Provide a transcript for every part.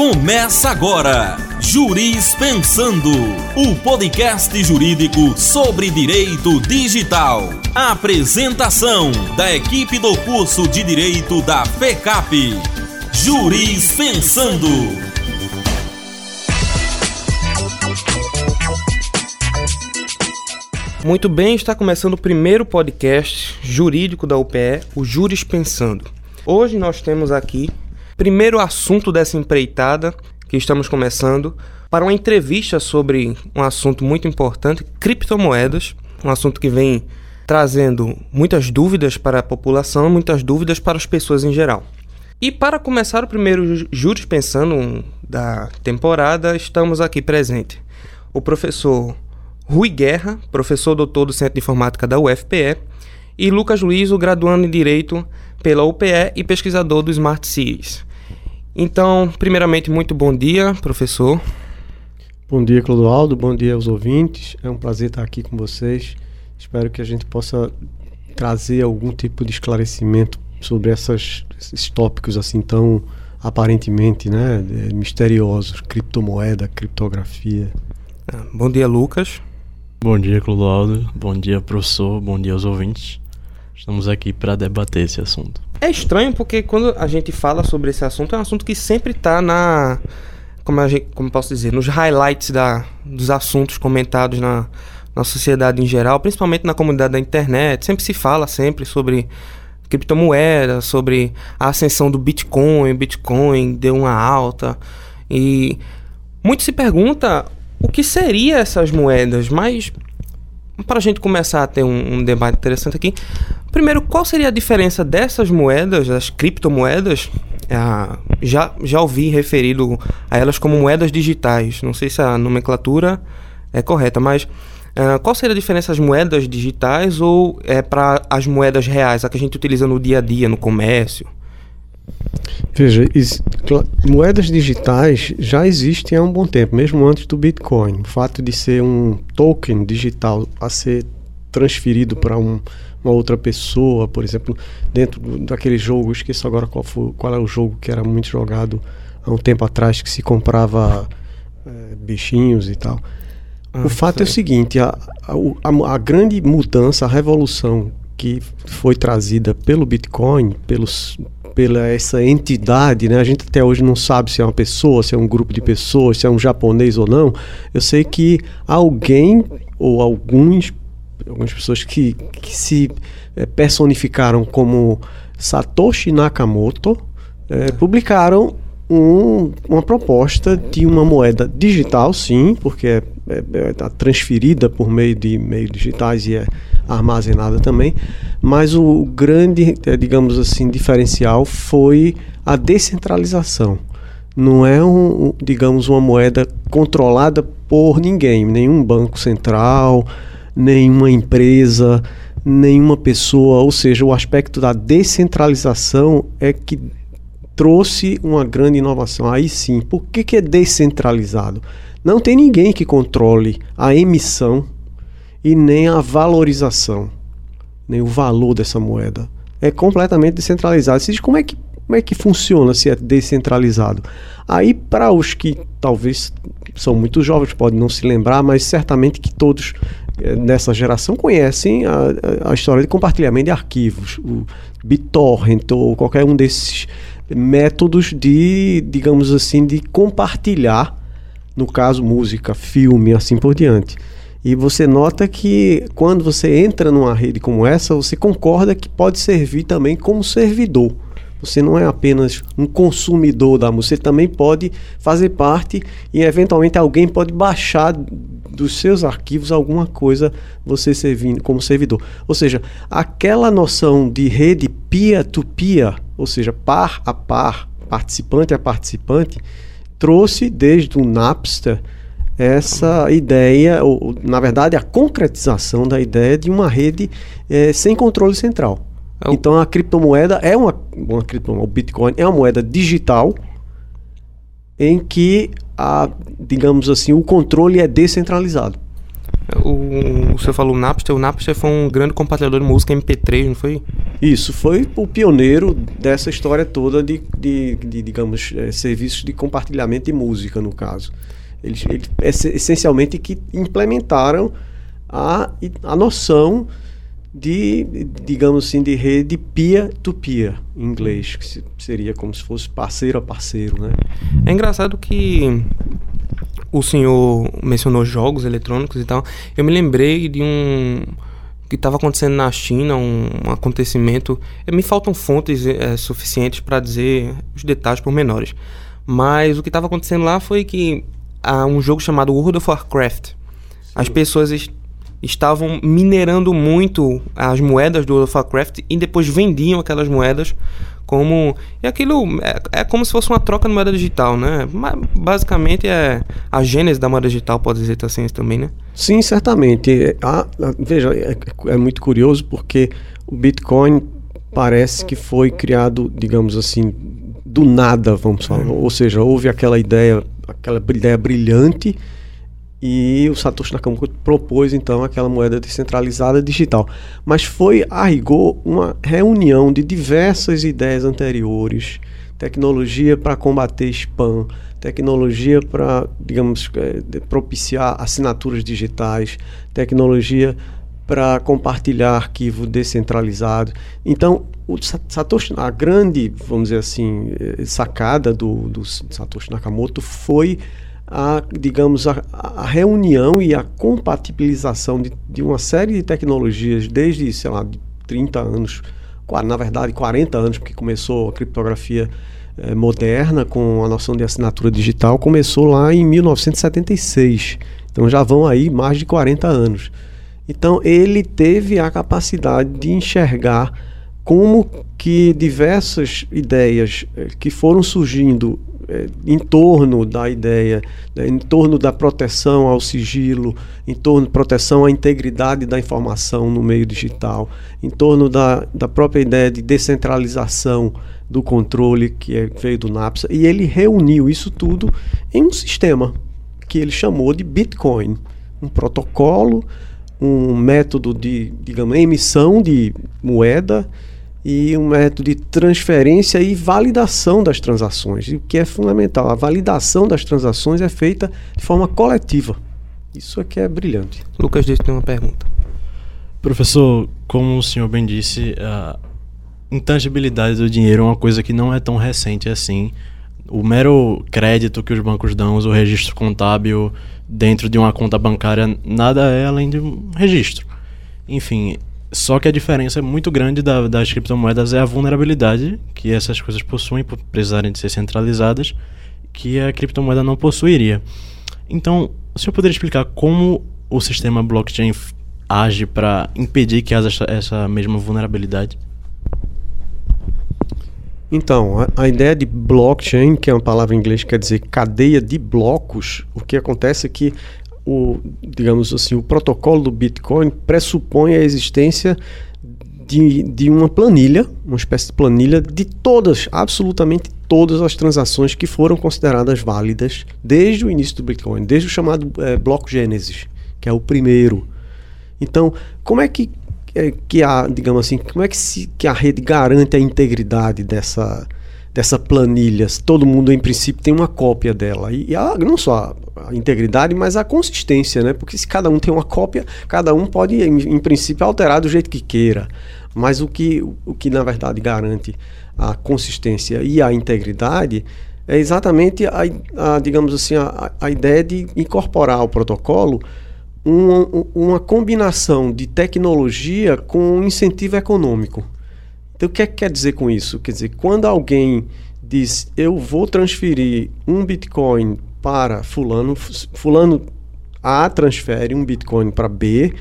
Começa agora, Juris Pensando, o podcast jurídico sobre direito digital. Apresentação da equipe do curso de Direito da FECAP. Juris Pensando. Muito bem, está começando o primeiro podcast jurídico da UPE, o Juris Pensando. Hoje nós temos aqui primeiro assunto dessa empreitada que estamos começando para uma entrevista sobre um assunto muito importante, criptomoedas, um assunto que vem trazendo muitas dúvidas para a população, muitas dúvidas para as pessoas em geral. E para começar o primeiro Juros Pensando da temporada, estamos aqui presente o professor Rui Guerra, professor doutor do Centro de Informática da UFPE, e Lucas Luiz, o graduando em Direito pela UPE e pesquisador do Smart Cities. Então, primeiramente, muito bom dia, professor. Bom dia, Clodoaldo. Bom dia aos ouvintes. É um prazer estar aqui com vocês. Espero que a gente possa trazer algum tipo de esclarecimento sobre essas, esses tópicos assim tão aparentemente né, misteriosos, criptomoeda, criptografia. Ah, bom dia, Lucas. Bom dia, Clodoaldo. Bom dia, professor. Bom dia aos ouvintes. Estamos aqui para debater esse assunto. É estranho porque quando a gente fala sobre esse assunto, é um assunto que sempre está na. Como, a gente, como posso dizer? Nos highlights da, dos assuntos comentados na, na sociedade em geral, principalmente na comunidade da internet. Sempre se fala sempre sobre criptomoedas, sobre a ascensão do Bitcoin. Bitcoin deu uma alta. E muito se pergunta o que seriam essas moedas, mas para a gente começar a ter um, um, debate interessante aqui, primeiro, qual seria a diferença dessas moedas, das criptomoedas? É, já, já ouvi referido a elas como moedas digitais. Não sei se a nomenclatura é correta, mas é, qual seria a diferença das moedas digitais ou é para as moedas reais, a que a gente utiliza no dia a dia, no comércio? Veja, moedas digitais já existem há um bom tempo, mesmo antes do Bitcoin. O fato de ser um token digital a ser transferido para um, uma outra pessoa, por exemplo, dentro daquele jogo, esqueço agora qual, foi, qual é o jogo que era muito jogado há um tempo atrás, que se comprava é, bichinhos e tal. Ah, o fato sei. é o seguinte: a, a, a grande mudança, a revolução que foi trazida pelo Bitcoin, pelos, pela essa entidade, né? A gente até hoje não sabe se é uma pessoa, se é um grupo de pessoas, se é um japonês ou não. Eu sei que alguém ou alguns, algumas pessoas que, que se é, personificaram como Satoshi Nakamoto é, publicaram um, uma proposta de uma moeda digital, sim, porque é, é, é tá transferida por meio de meios digitais e é armazenada também, mas o grande, é, digamos assim, diferencial foi a descentralização. Não é um, digamos, uma moeda controlada por ninguém, nenhum banco central, nenhuma empresa, nenhuma pessoa, ou seja, o aspecto da descentralização é que trouxe uma grande inovação. Aí sim, por que, que é descentralizado? Não tem ninguém que controle a emissão e nem a valorização, nem o valor dessa moeda. É completamente descentralizado. Você diz como é que, como é que funciona se é descentralizado? Aí, para os que talvez são muito jovens, podem não se lembrar, mas certamente que todos é, nessa geração conhecem a, a, história de compartilhamento de arquivos, o BitTorrent ou qualquer um desses métodos de, digamos assim, de compartilhar, no caso música, filme, assim por diante. E você nota que quando você entra numa rede como essa, você concorda que pode servir também como servidor. Você não é apenas um consumidor da música, você também pode fazer parte e eventualmente alguém pode baixar dos seus arquivos alguma coisa você servindo como servidor. Ou seja, aquela noção de rede peer-to-peer, -peer, ou seja, par a par, participante a participante, trouxe desde o Napster essa ideia, ou, na verdade, a concretização da ideia de uma rede é, sem controle central. É então a criptomoeda é uma, uma criptomoeda, o Bitcoin é uma moeda digital em que a, digamos assim, o controle é descentralizado. O, o senhor falou Napster, o Napster foi um grande compartilhador de música MP3, não foi? Isso, foi o pioneiro dessa história toda de, de, de digamos, é, serviços de compartilhamento de música, no caso. Eles, eles essencialmente que implementaram a, a noção de, digamos assim, de rede peer-to-peer, em inglês, que seria como se fosse parceiro a parceiro, né? É engraçado que o senhor mencionou jogos eletrônicos e tal. Eu me lembrei de um que estava acontecendo na China, um, um acontecimento. Me faltam fontes é, suficientes para dizer os detalhes pormenores. Mas o que estava acontecendo lá foi que há um jogo chamado World of Warcraft. Sim. As pessoas estavam minerando muito as moedas do Warcraft e depois vendiam aquelas moedas como e aquilo é, é, como se fosse uma troca de moeda digital, né? Basicamente é a gênese da moeda digital, pode dizer assim também, né? Sim, certamente. Ah, veja, é, é, muito curioso porque o Bitcoin parece que foi criado, digamos assim, do nada, vamos falar. Ou seja, houve aquela ideia, aquela ideia brilhante e o Satoshi Nakamoto propôs então aquela moeda descentralizada digital. Mas foi a rigor uma reunião de diversas ideias anteriores, tecnologia para combater spam, tecnologia para, digamos, é, propiciar assinaturas digitais, tecnologia para compartilhar arquivo descentralizado. Então, o Satoshi, a grande, vamos dizer assim, eh, sacada do, do Satoshi Nakamoto foi a, digamos, a, a, reunião e a compatibilização de, de, uma série de tecnologias desde, sei lá, 30 anos, na verdade 40 anos, porque começou a criptografia eh, moderna com a noção de assinatura digital, começou lá em 1976. Então já vão aí mais de 40 anos. Então ele teve a capacidade de enxergar como que diversas ideias eh, que foram surgindo é, em torno da ideia, né, em torno da proteção ao sigilo, em torno da proteção à integridade da informação no meio digital, em torno da, da própria ideia de descentralização do controle que é, veio do NAPSA, e ele reuniu isso tudo em um sistema que ele chamou de Bitcoin, um protocolo, um método de, digamos, emissão de moeda e um método de transferência e validação das transações, o que é fundamental. A validação das transações é feita de forma coletiva. Isso aqui é brilhante. Lucas disse que tem uma pergunta. Professor, como o senhor bem disse, a intangibilidade do dinheiro é uma coisa que não é tão recente assim. O mero crédito que os bancos dão, o registro contábil dentro de uma conta bancária, nada é além de um registro. Enfim, só que a diferença é muito grande da, das criptomoedas é a vulnerabilidade que essas coisas possuem por precisarem de ser centralizadas, que a criptomoeda não possuiria. Então, o senhor poderia explicar como o sistema blockchain age para impedir que haja essa, essa mesma vulnerabilidade? Então, a, ideia de blockchain, que é uma palavra em inglês que quer dizer cadeia de blocos, o que acontece é que o, digamos assim, o protocolo do Bitcoin pressupõe a existência de, de uma planilha, uma espécie de planilha de todas, absolutamente todas as transações que foram consideradas válidas desde o início do Bitcoin, desde o chamado é, bloco Gênesis, que é o primeiro. Então, como é que, é, que a, digamos assim, como é que, se, que a rede garante a integridade dessa, dessa planilha. Todo mundo, em princípio, tem uma cópia dela. E, e a, não só a, integridade, mas a consistência, né? Porque se cada um tem uma cópia, cada um pode, em, em, princípio, alterar do jeito que queira. Mas o que, o que, na verdade, garante a consistência e a integridade é exatamente a, a digamos assim, a, a ideia de incorporar ao protocolo uma, uma combinação de tecnologia com incentivo econômico. Então, o que, é que quer dizer com isso? Quer dizer, quando alguém diz eu vou transferir um Bitcoin para Fulano, Fulano A transfere um Bitcoin para B,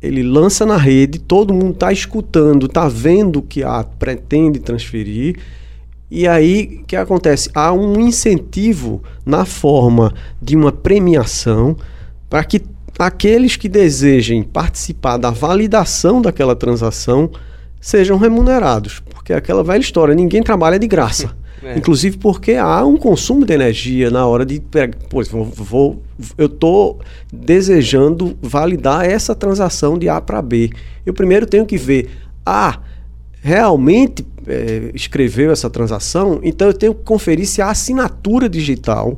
ele lança na rede, todo mundo está escutando, está vendo que A pretende transferir. E aí, o que acontece? Há um incentivo na forma de uma premiação para que aqueles que desejem participar da validação daquela transação sejam remunerados. Porque é aquela velha história, ninguém trabalha de graça. É. Inclusive porque há um consumo de energia na hora de. Pois, vou, vou eu estou desejando validar essa transação de A para B. Eu primeiro tenho que ver A. realmente é, escreveu essa transação, então eu tenho que conferir se a assinatura digital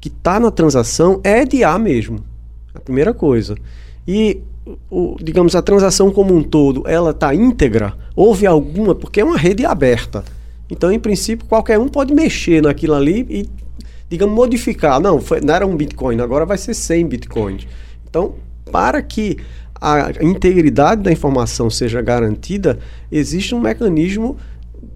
que está na transação é de A mesmo. A primeira coisa. E, o, digamos, a transação como um todo, ela está íntegra? Houve alguma, porque é uma rede aberta. Então, em princípio, qualquer um pode mexer naquilo ali e, digamos, modificar. Não, foi, não era um Bitcoin, agora vai ser 100 Bitcoins. Então, para que a integridade da informação seja garantida, existe um mecanismo,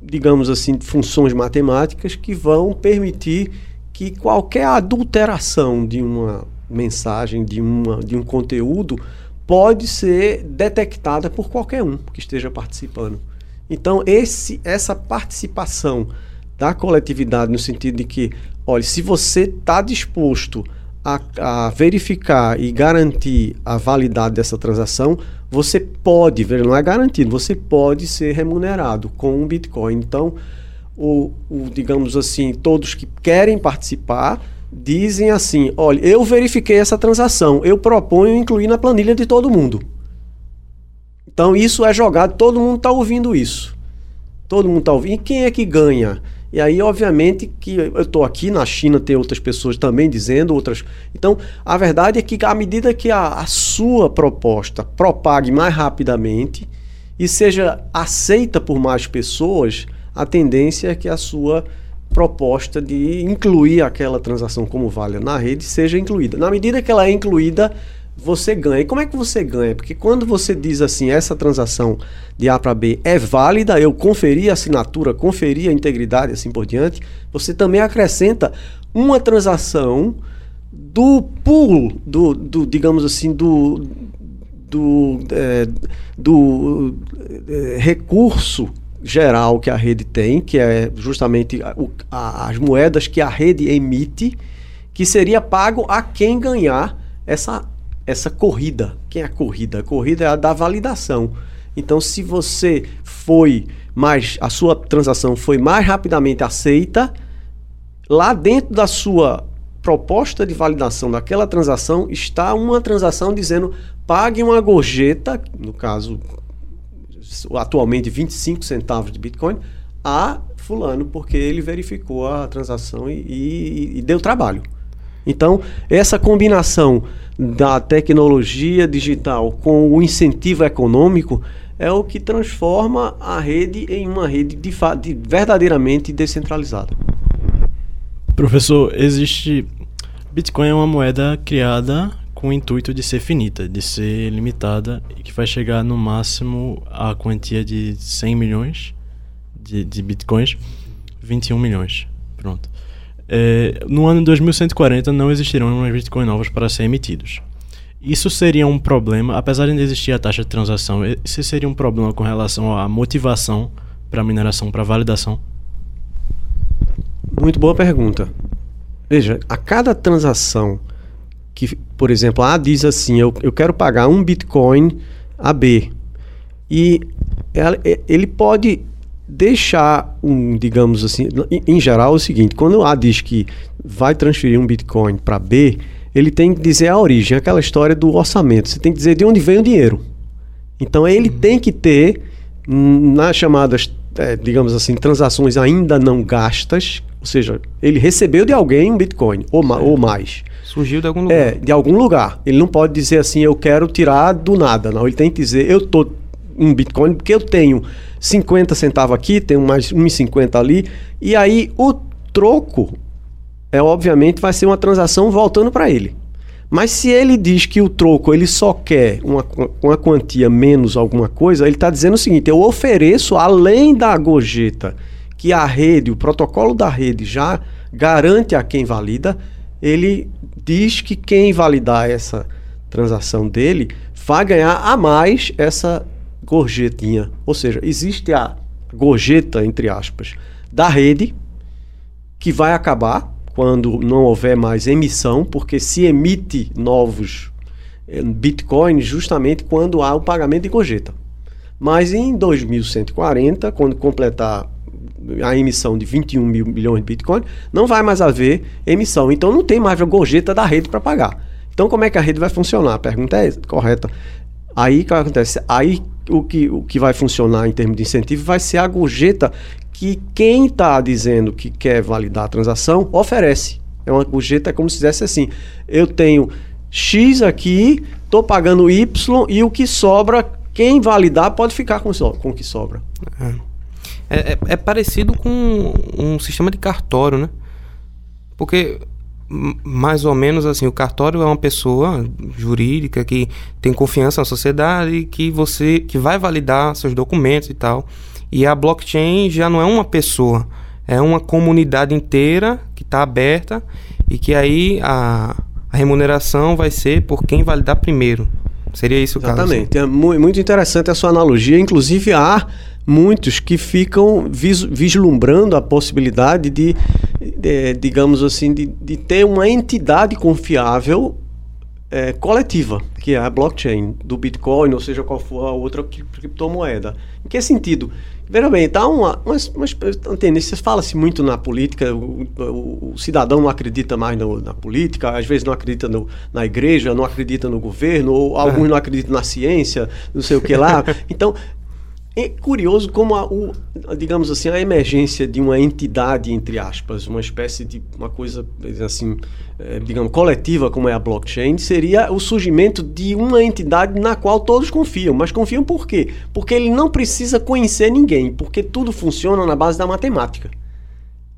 digamos assim, de funções matemáticas que vão permitir que qualquer adulteração de uma mensagem, de, uma, de um conteúdo, pode ser detectada por qualquer um que esteja participando. Então, esse, essa participação da coletividade, no sentido de que, olha, se você está disposto a, a, verificar e garantir a validade dessa transação, você pode, não é garantido, você pode ser remunerado com um Bitcoin. Então, o, o, digamos assim, todos que querem participar dizem assim: olha, eu verifiquei essa transação, eu proponho incluir na planilha de todo mundo. Então isso é jogado, todo mundo está ouvindo isso. Todo mundo está ouvindo. E quem é que ganha? E aí, obviamente, que eu estou aqui na China, tem outras pessoas também dizendo outras. Então, a verdade é que à medida que a, a sua proposta propague mais rapidamente e seja aceita por mais pessoas, a tendência é que a sua proposta de incluir aquela transação como válida na rede seja incluída. Na medida que ela é incluída, você ganha. E como é que você ganha? Porque quando você diz assim, essa transação de A para B é válida, eu conferi a assinatura, conferi a integridade assim por diante, você também acrescenta uma transação do pool, do, do digamos assim, do, do, é, do é, recurso geral que a rede tem, que é justamente a, as moedas que a rede emite, que seria pago a quem ganhar essa, essa corrida. Quem é a corrida? A corrida é a da validação. Então, se você foi mais, a sua transação foi mais rapidamente aceita, lá dentro da sua proposta de validação daquela transação está uma transação dizendo pague uma gorjeta, no caso atualmente 25 centavos de Bitcoin, a fulano, porque ele verificou a transação e, e, e deu trabalho. Então, essa combinação da tecnologia digital com o incentivo econômico é o que transforma a rede em uma rede de, de verdadeiramente descentralizada. Professor, existe. Bitcoin é uma moeda criada com o intuito de ser finita, de ser limitada e que vai chegar no máximo a quantia de 100 milhões de, de bitcoins, 21 milhões. Pronto. É, no ano 2140 não existirão mais bitcoins novos para ser emitidos. Isso seria um problema, apesar de não existir a taxa de transação, isso seria um problema com relação à motivação para mineração, para validação? Muito boa pergunta. Veja, a cada transação que, por exemplo, A diz assim: eu, eu quero pagar um Bitcoin a B. E ela, ele pode deixar um, digamos assim, em, em geral é o seguinte: quando A diz que vai transferir um Bitcoin para B, ele tem que dizer a origem, aquela história do orçamento. Você tem que dizer de onde vem o dinheiro. Então ele uhum. tem que ter nas chamadas, é, digamos assim, transações ainda não gastas, ou seja, ele recebeu de alguém um Bitcoin ou, ma ou mais. Surgiu de algum lugar. É, de algum lugar. Ele não pode dizer assim, eu quero tirar do nada. Não, ele tem que dizer, eu tô um Bitcoin porque eu tenho 50 centavos aqui, tenho mais 1,50 ali. E aí o troco, é obviamente, vai ser uma transação voltando para ele. Mas se ele diz que o troco ele só quer uma, uma quantia menos alguma coisa, ele está dizendo o seguinte: eu ofereço além da gorjeta que a rede, o protocolo da rede já garante a quem valida, ele diz que quem validar essa transação dele vai ganhar a mais essa gorjetinha. Ou seja, existe a gorjeta, entre aspas, da rede, que vai acabar quando não houver mais emissão, porque se emite novos eh, bitcoins justamente quando há o pagamento de gorjeta. Mas em 2140, quando completar a emissão de 21 mil milhões de Bitcoin, não vai mais haver emissão. Então não tem mais a gorjeta da rede para pagar. Então como é que a rede vai funcionar? A pergunta é correta. Aí o que acontece? Aí o que, o que vai funcionar em termos de incentivo vai ser a gorjeta que quem está dizendo que quer validar a transação oferece. É uma gorjeta é como se dissesse assim: eu tenho X aqui, estou pagando Y e o que sobra, quem validar pode ficar com, com o que sobra. É. É, é, é parecido com um sistema de cartório, né? Porque mais ou menos assim, o cartório é uma pessoa jurídica que tem confiança na sociedade, que você que vai validar seus documentos e tal. E a blockchain já não é uma pessoa, é uma comunidade inteira que está aberta e que aí a, a remuneração vai ser por quem validar primeiro. Seria isso o caso? Exatamente. É muito interessante a sua analogia. Inclusive, há muitos que ficam vis vislumbrando a possibilidade de, de digamos assim, de, de, ter uma entidade confiável é, coletiva, que é a blockchain do Bitcoin, ou seja, qual for a outra criptomoeda. Em que sentido? Veja bem, tá uma, umas, umas tendências, fala-se muito na política, o, o, o, cidadão não acredita mais no, na política, às vezes não acredita no, na igreja, não acredita no governo, ou alguns não acreditam na ciência, não sei o que lá. Então, é curioso como a, o, digamos assim, a emergência de uma entidade, entre aspas, uma espécie de uma coisa, assim, é, digamos, coletiva como é a blockchain, seria o surgimento de uma entidade na qual todos confiam. Mas confiam por quê? Porque ele não precisa conhecer ninguém, porque tudo funciona na base da matemática.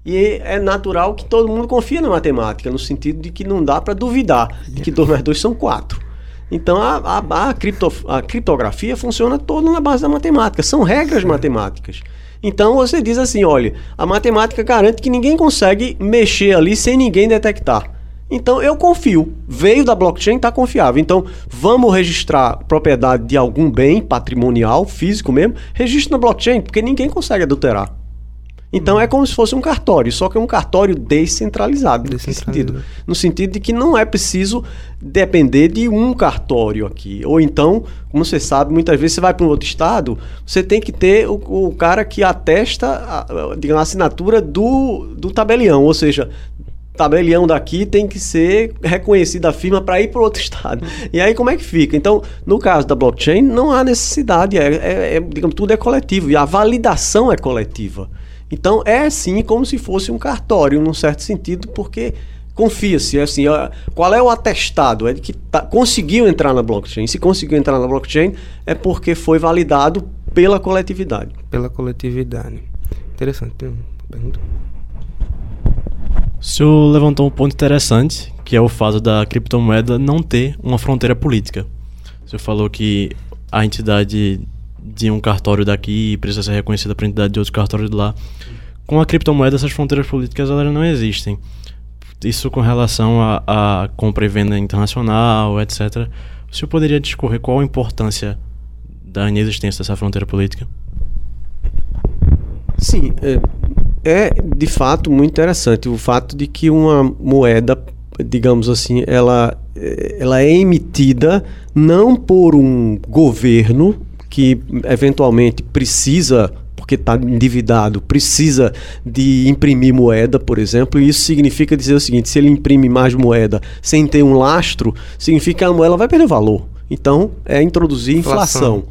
E é natural que todo mundo confie na matemática, no sentido de que não dá para duvidar de que 2 mais 2 são 4. Então a, a, a, cripto, a criptografia funciona toda na base da matemática, são regras matemáticas. Então você diz assim: olha, a matemática garante que ninguém consegue mexer ali sem ninguém detectar. Então eu confio. Veio da blockchain, está confiável. Então vamos registrar propriedade de algum bem patrimonial, físico mesmo, registra na blockchain, porque ninguém consegue adulterar. Então é como se fosse um cartório, só que é um cartório descentralizado. descentralizado. Sentido? No sentido de que não é preciso depender de um cartório aqui. Ou então, como você sabe, muitas vezes você vai para um outro estado, você tem que ter o, o cara que atesta a, a, a assinatura do, do tabelião, ou seja, tabelião daqui tem que ser reconhecido a firma para ir para outro estado. E aí como é que fica? Então, no caso da blockchain, não há necessidade, é, é, é, digamos, tudo é coletivo e a validação é coletiva. Então é sim como se fosse um cartório, num certo sentido, porque confia-se, é assim, qual é o atestado? É de que tá, conseguiu entrar na blockchain. Se conseguiu entrar na blockchain, é porque foi validado pela coletividade. Pela coletividade. Interessante. Pergunta. O senhor levantou um ponto interessante, que é o fato da criptomoeda não ter uma fronteira política. O senhor falou que a entidade de um cartório daqui precisa ser reconhecida a entidade de outro cartório de lá. Com a criptomoeda, essas fronteiras políticas elas não existem. Isso com relação a, a compra e venda internacional, etc. O senhor poderia discorrer qual a importância da inexistência dessa fronteira política? Sim, é, é de fato muito interessante o fato de que uma moeda, digamos assim, ela, ela é emitida não por um governo que eventualmente precisa porque está endividado, precisa de imprimir moeda, por exemplo, e isso significa dizer o seguinte: se ele imprime mais moeda sem ter um lastro, significa que a moeda vai perder valor. Então, é introduzir inflação. inflação.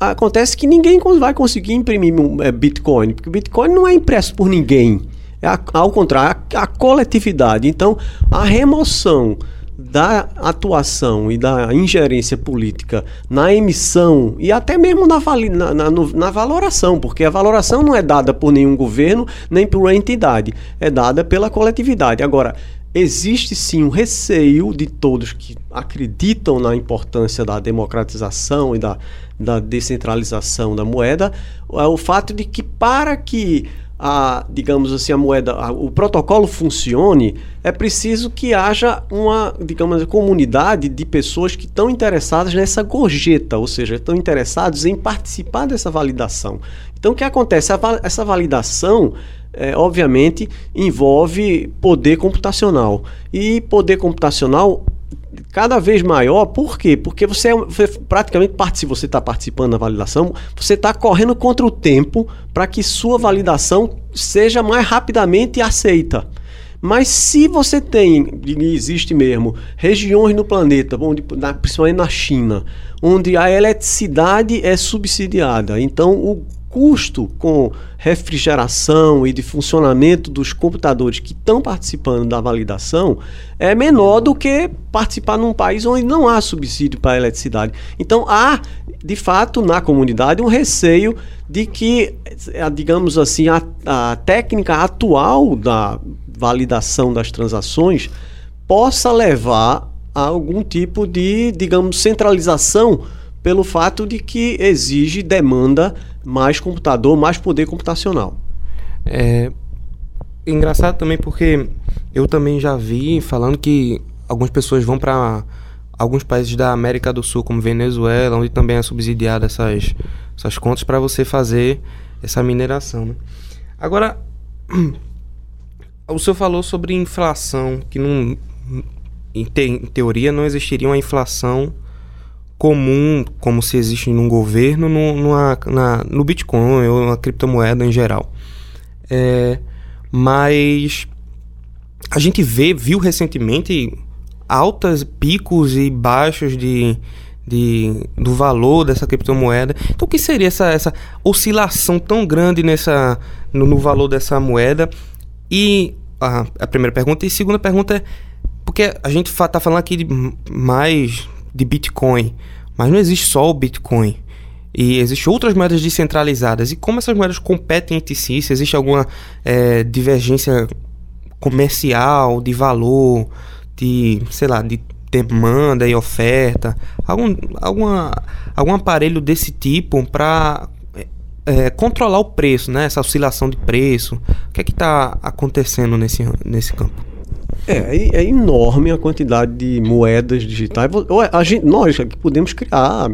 Acontece que ninguém vai conseguir imprimir é, Bitcoin, porque Bitcoin não é impresso por ninguém. É a, ao contrário, a, a coletividade. Então, a remoção da atuação e da ingerência política na emissão e até mesmo na, na, na, na, valoração, porque a valoração não é dada por nenhum governo nem por uma entidade, é dada pela coletividade. Agora, existe sim um receio de todos que acreditam na importância da democratização e da, da descentralização da moeda, é o fato de que para que a, digamos assim, a moeda, a, o protocolo funcione, é preciso que haja uma, digamos, comunidade de pessoas que estão interessadas nessa gorjeta, ou seja, estão interessados em participar dessa validação. Então, o que acontece? essa validação, é, obviamente, envolve poder computacional. E poder computacional cada vez maior. Por quê? Porque você, é, você praticamente, se você está participando da validação, você está correndo contra o tempo para que sua validação seja mais rapidamente aceita. Mas se você tem, e existe mesmo, regiões no planeta, onde, na, principalmente na China, onde a eletricidade é subsidiada, então o custo com refrigeração e de funcionamento dos computadores que estão participando da validação é menor do que participar num país onde não há subsídio para a eletricidade. Então há, de fato, na comunidade um receio de que, digamos assim, a, a técnica atual da validação das transações possa levar a algum tipo de, digamos, centralização pelo fato de que exige demanda mais computador, mais poder computacional. É engraçado também porque eu também já vi falando que algumas pessoas vão para alguns países da América do Sul, como Venezuela, onde também é subsidiada essas, essas contas para você fazer essa mineração. Né? Agora, o senhor falou sobre inflação, que em, te, em teoria não existiria uma inflação comum, como se existe num governo, no, numa, na, no Bitcoin ou na criptomoeda em geral. É, mas a gente vê, viu recentemente altas picos e baixos de, de, do valor dessa criptomoeda. Então, o que seria essa, essa oscilação tão grande nessa, no, no valor dessa moeda? E a, a, primeira pergunta. E a segunda pergunta é: porque a gente está falando aqui de mais de Bitcoin, mas não existe só o Bitcoin. E existem outras moedas descentralizadas. E como essas moedas competem entre si? Se existe alguma é, divergência comercial, de valor, de, sei lá, de demanda e oferta, algum, alguma, algum aparelho desse tipo para é, é, controlar o preço, né? essa oscilação de preço. O que é que está acontecendo nesse, nesse campo? É, é, é enorme a quantidade de moedas digitais. A gente, nós aqui podemos criar,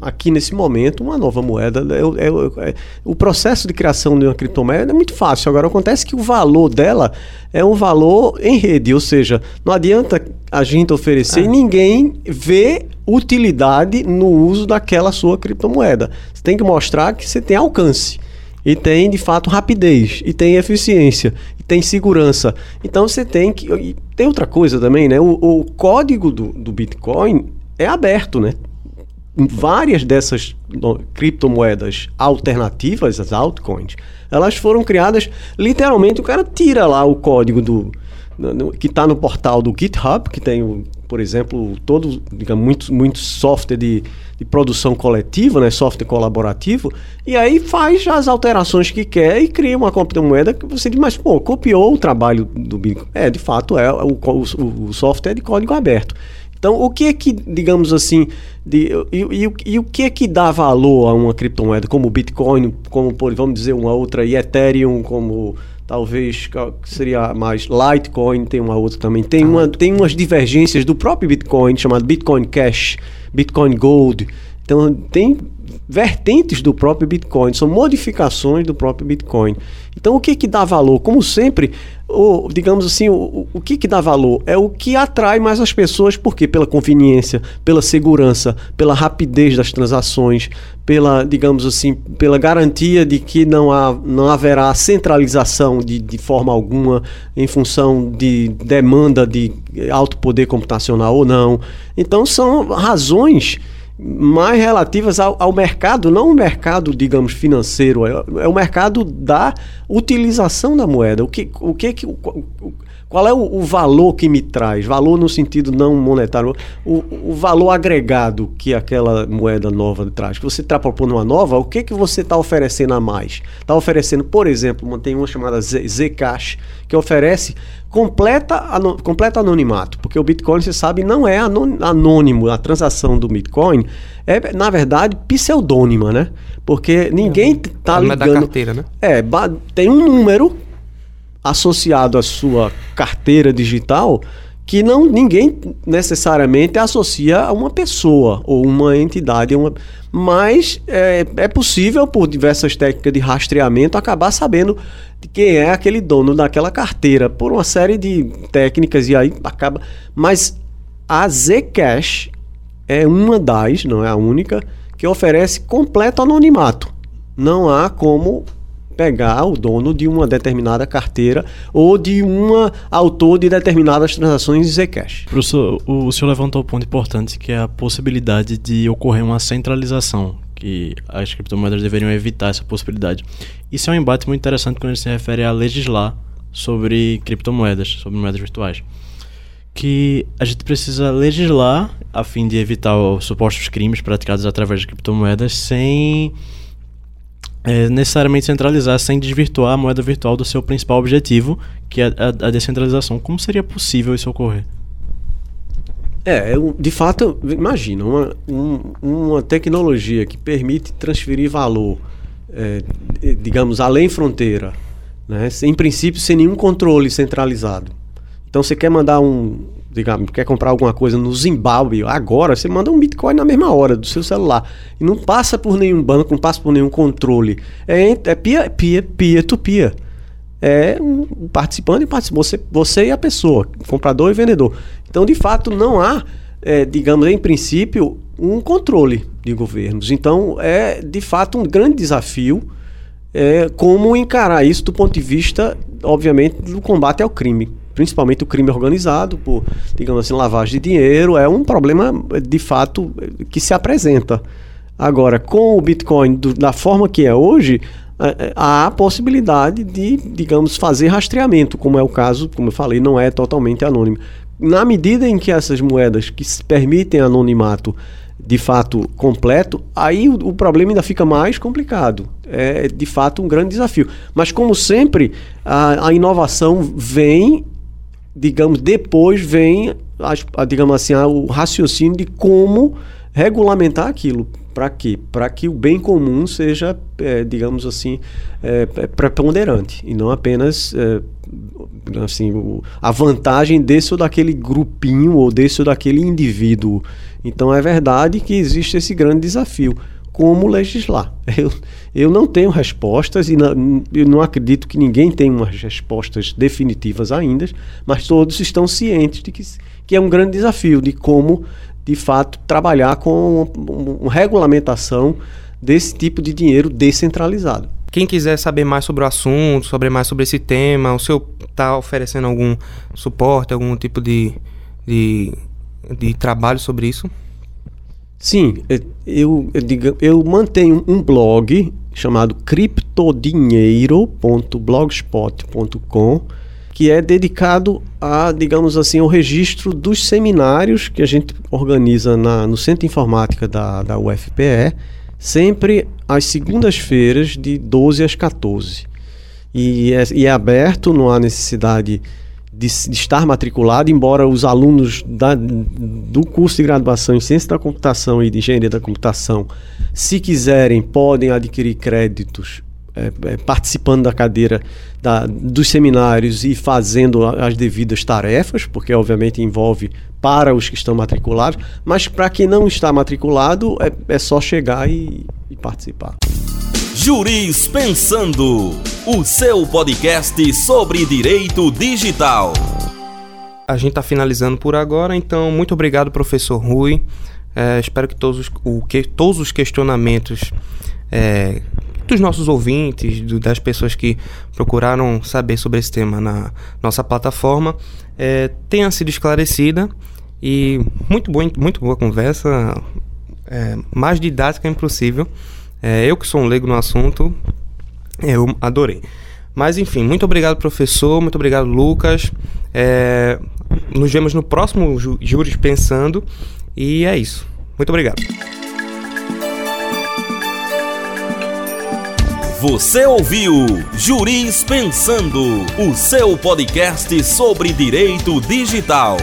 aqui nesse momento, uma nova moeda. É, é, é, o processo de criação de uma criptomoeda é muito fácil. Agora, acontece que o valor dela é um valor em rede, ou seja, não adianta a gente oferecer e é. ninguém vê utilidade no uso daquela sua criptomoeda. Você tem que mostrar que você tem alcance e tem de fato rapidez e tem eficiência tem segurança. Então você tem que. E tem outra coisa também, né? O, o código do, do Bitcoin é aberto, né? Várias dessas criptomoedas alternativas, as altcoins, elas foram criadas. Literalmente, o cara tira lá o código do, que está no portal do GitHub, que tem, por exemplo, todo, digamos, muito, muito software de, de produção coletiva, né, software colaborativo, e aí faz as alterações que quer e cria uma criptomoeda que você diz, mas pô, copiou o trabalho do Bitcoin. É, de fato, é o, o, o software é de código aberto. Então, o que é que, digamos assim, de, e, e, e, o que é que dá valor a uma criptomoeda como o Bitcoin, como, vamos dizer, uma outra, e Ethereum, como talvez seria mais Litecoin, tem uma outra também. Tem, uma, tem umas divergências do próprio Bitcoin, chamado Bitcoin Cash, Bitcoin Gold. Então, tem vertentes do próprio Bitcoin, são modificações do próprio Bitcoin. Então, o que que dá valor? Como sempre, o, digamos assim, o, o que que dá valor? É o que atrai mais as pessoas, porque pela conveniência, pela segurança, pela rapidez das transações, pela, digamos assim, pela garantia de que não, há, não haverá centralização de, de forma alguma em função de demanda de alto poder computacional ou não. Então, são razões mais relativas ao, ao, mercado, não o mercado, digamos, financeiro, é, é, o mercado da utilização da moeda. O que, o que, que o, qual é o, o, valor que me traz? Valor no sentido não monetário, o, o valor agregado que aquela moeda nova traz. Que você está propondo uma nova, o que que você está oferecendo a mais? Está oferecendo, por exemplo, tem uma chamada Zcash que oferece completa, ano, completa anonimato, porque o Bitcoin, você sabe, não é anônimo. A transação do Bitcoin é, na verdade, pseudônima, né? Porque ninguém está ligando... da carteira, né? É, tem um número associado à sua carteira digital que não ninguém necessariamente associa a uma pessoa ou uma entidade, uma, mas é, é possível por diversas técnicas de rastreamento acabar sabendo de quem é aquele dono daquela carteira por uma série de técnicas e aí acaba. Mas a Zcash é uma das, não é a única, que oferece completo anonimato. Não há como pegar o dono de uma determinada carteira ou de um autor de determinadas transações em Zcash. Professor, o senhor levantou um ponto importante que é a possibilidade de ocorrer uma centralização, que as criptomoedas deveriam evitar essa possibilidade. Isso é um embate muito interessante quando se refere a legislar sobre criptomoedas, sobre moedas virtuais que a gente precisa legislar a fim de evitar os supostos crimes praticados através de criptomoedas sem é, necessariamente centralizar, sem desvirtuar a moeda virtual do seu principal objetivo, que é a, a descentralização. Como seria possível isso ocorrer? É, de fato, imagina, uma, um, uma tecnologia que permite transferir valor, é, digamos, além fronteira, né, em princípio sem nenhum controle centralizado. Então você quer mandar um, digamos, quer comprar alguma coisa no Zimbábue agora, você manda um Bitcoin na mesma hora do seu celular. E não passa por nenhum banco, não passa por nenhum controle. É, é peer, peer to peer. É um participante e participante, você, você e a pessoa, comprador e vendedor. Então, de fato, não há, é, digamos, em princípio, um controle de governos. Então, é de fato um grande desafio é, como encarar isso do ponto de vista, obviamente, do combate ao crime principalmente o crime organizado, por, digamos assim, lavagem de dinheiro, é um problema de fato que se apresenta. Agora, com o Bitcoin do, da forma que é hoje, há a possibilidade de, digamos, fazer rastreamento, como é o caso, como eu falei, não é totalmente anônimo. Na medida em que essas moedas que permitem anonimato de fato completo, aí o, o, problema ainda fica mais complicado. É de fato um grande desafio. Mas, como sempre, a, a inovação vem digamos, depois vem, a, digamos assim, a, o raciocínio de como regulamentar aquilo. Para quê? Para que o bem comum seja, é, digamos assim, é, é, preponderante e não apenas é, assim, o, a vantagem desse ou daquele grupinho ou desse ou daquele indivíduo. Então é verdade que existe esse grande desafio como legislar. Eu, eu não tenho respostas e não, eu não acredito que ninguém tenha umas respostas definitivas ainda, mas todos estão cientes de que, que é um grande desafio de como, de fato, trabalhar com uma, uma regulamentação desse tipo de dinheiro descentralizado. Quem quiser saber mais sobre o assunto, saber mais sobre esse tema, o senhor está oferecendo algum suporte, algum tipo de, de, de trabalho sobre isso? Sim, é, eu, eu, digo, eu mantenho um blog chamado criptodinheiro.blogspot.com que é dedicado a, digamos assim, ao registro dos seminários que a gente organiza na, no Centro de Informática da, da UFPE, sempre às segundas-feiras, de 12 às 14. E é, e é aberto, não há necessidade de, de, estar matriculado, embora os alunos da, do curso de graduação em Ciência da Computação e de Engenharia da Computação, se quiserem, podem adquirir créditos é, é, participando da cadeira da, dos seminários e fazendo as devidas tarefas, porque obviamente envolve para os que estão matriculados, mas para quem não está matriculado é, é só chegar e, e participar. Juris Pensando, o seu podcast sobre direito digital. A gente está finalizando por agora, então muito obrigado, professor Rui. É, espero que todos os, o, que, todos os questionamentos é, dos nossos ouvintes, do, das pessoas que procuraram saber sobre esse tema na nossa plataforma, é, tenha sido esclarecida. E muito boa, muito boa conversa, é, mais didática impossível. É, eu que sou um leigo no assunto, eu adorei. Mas enfim, muito obrigado, professor. Muito obrigado, Lucas. É, nos vemos no próximo Júris Pensando. E é isso. Muito obrigado. Você ouviu Juris Pensando, o seu podcast sobre direito digital.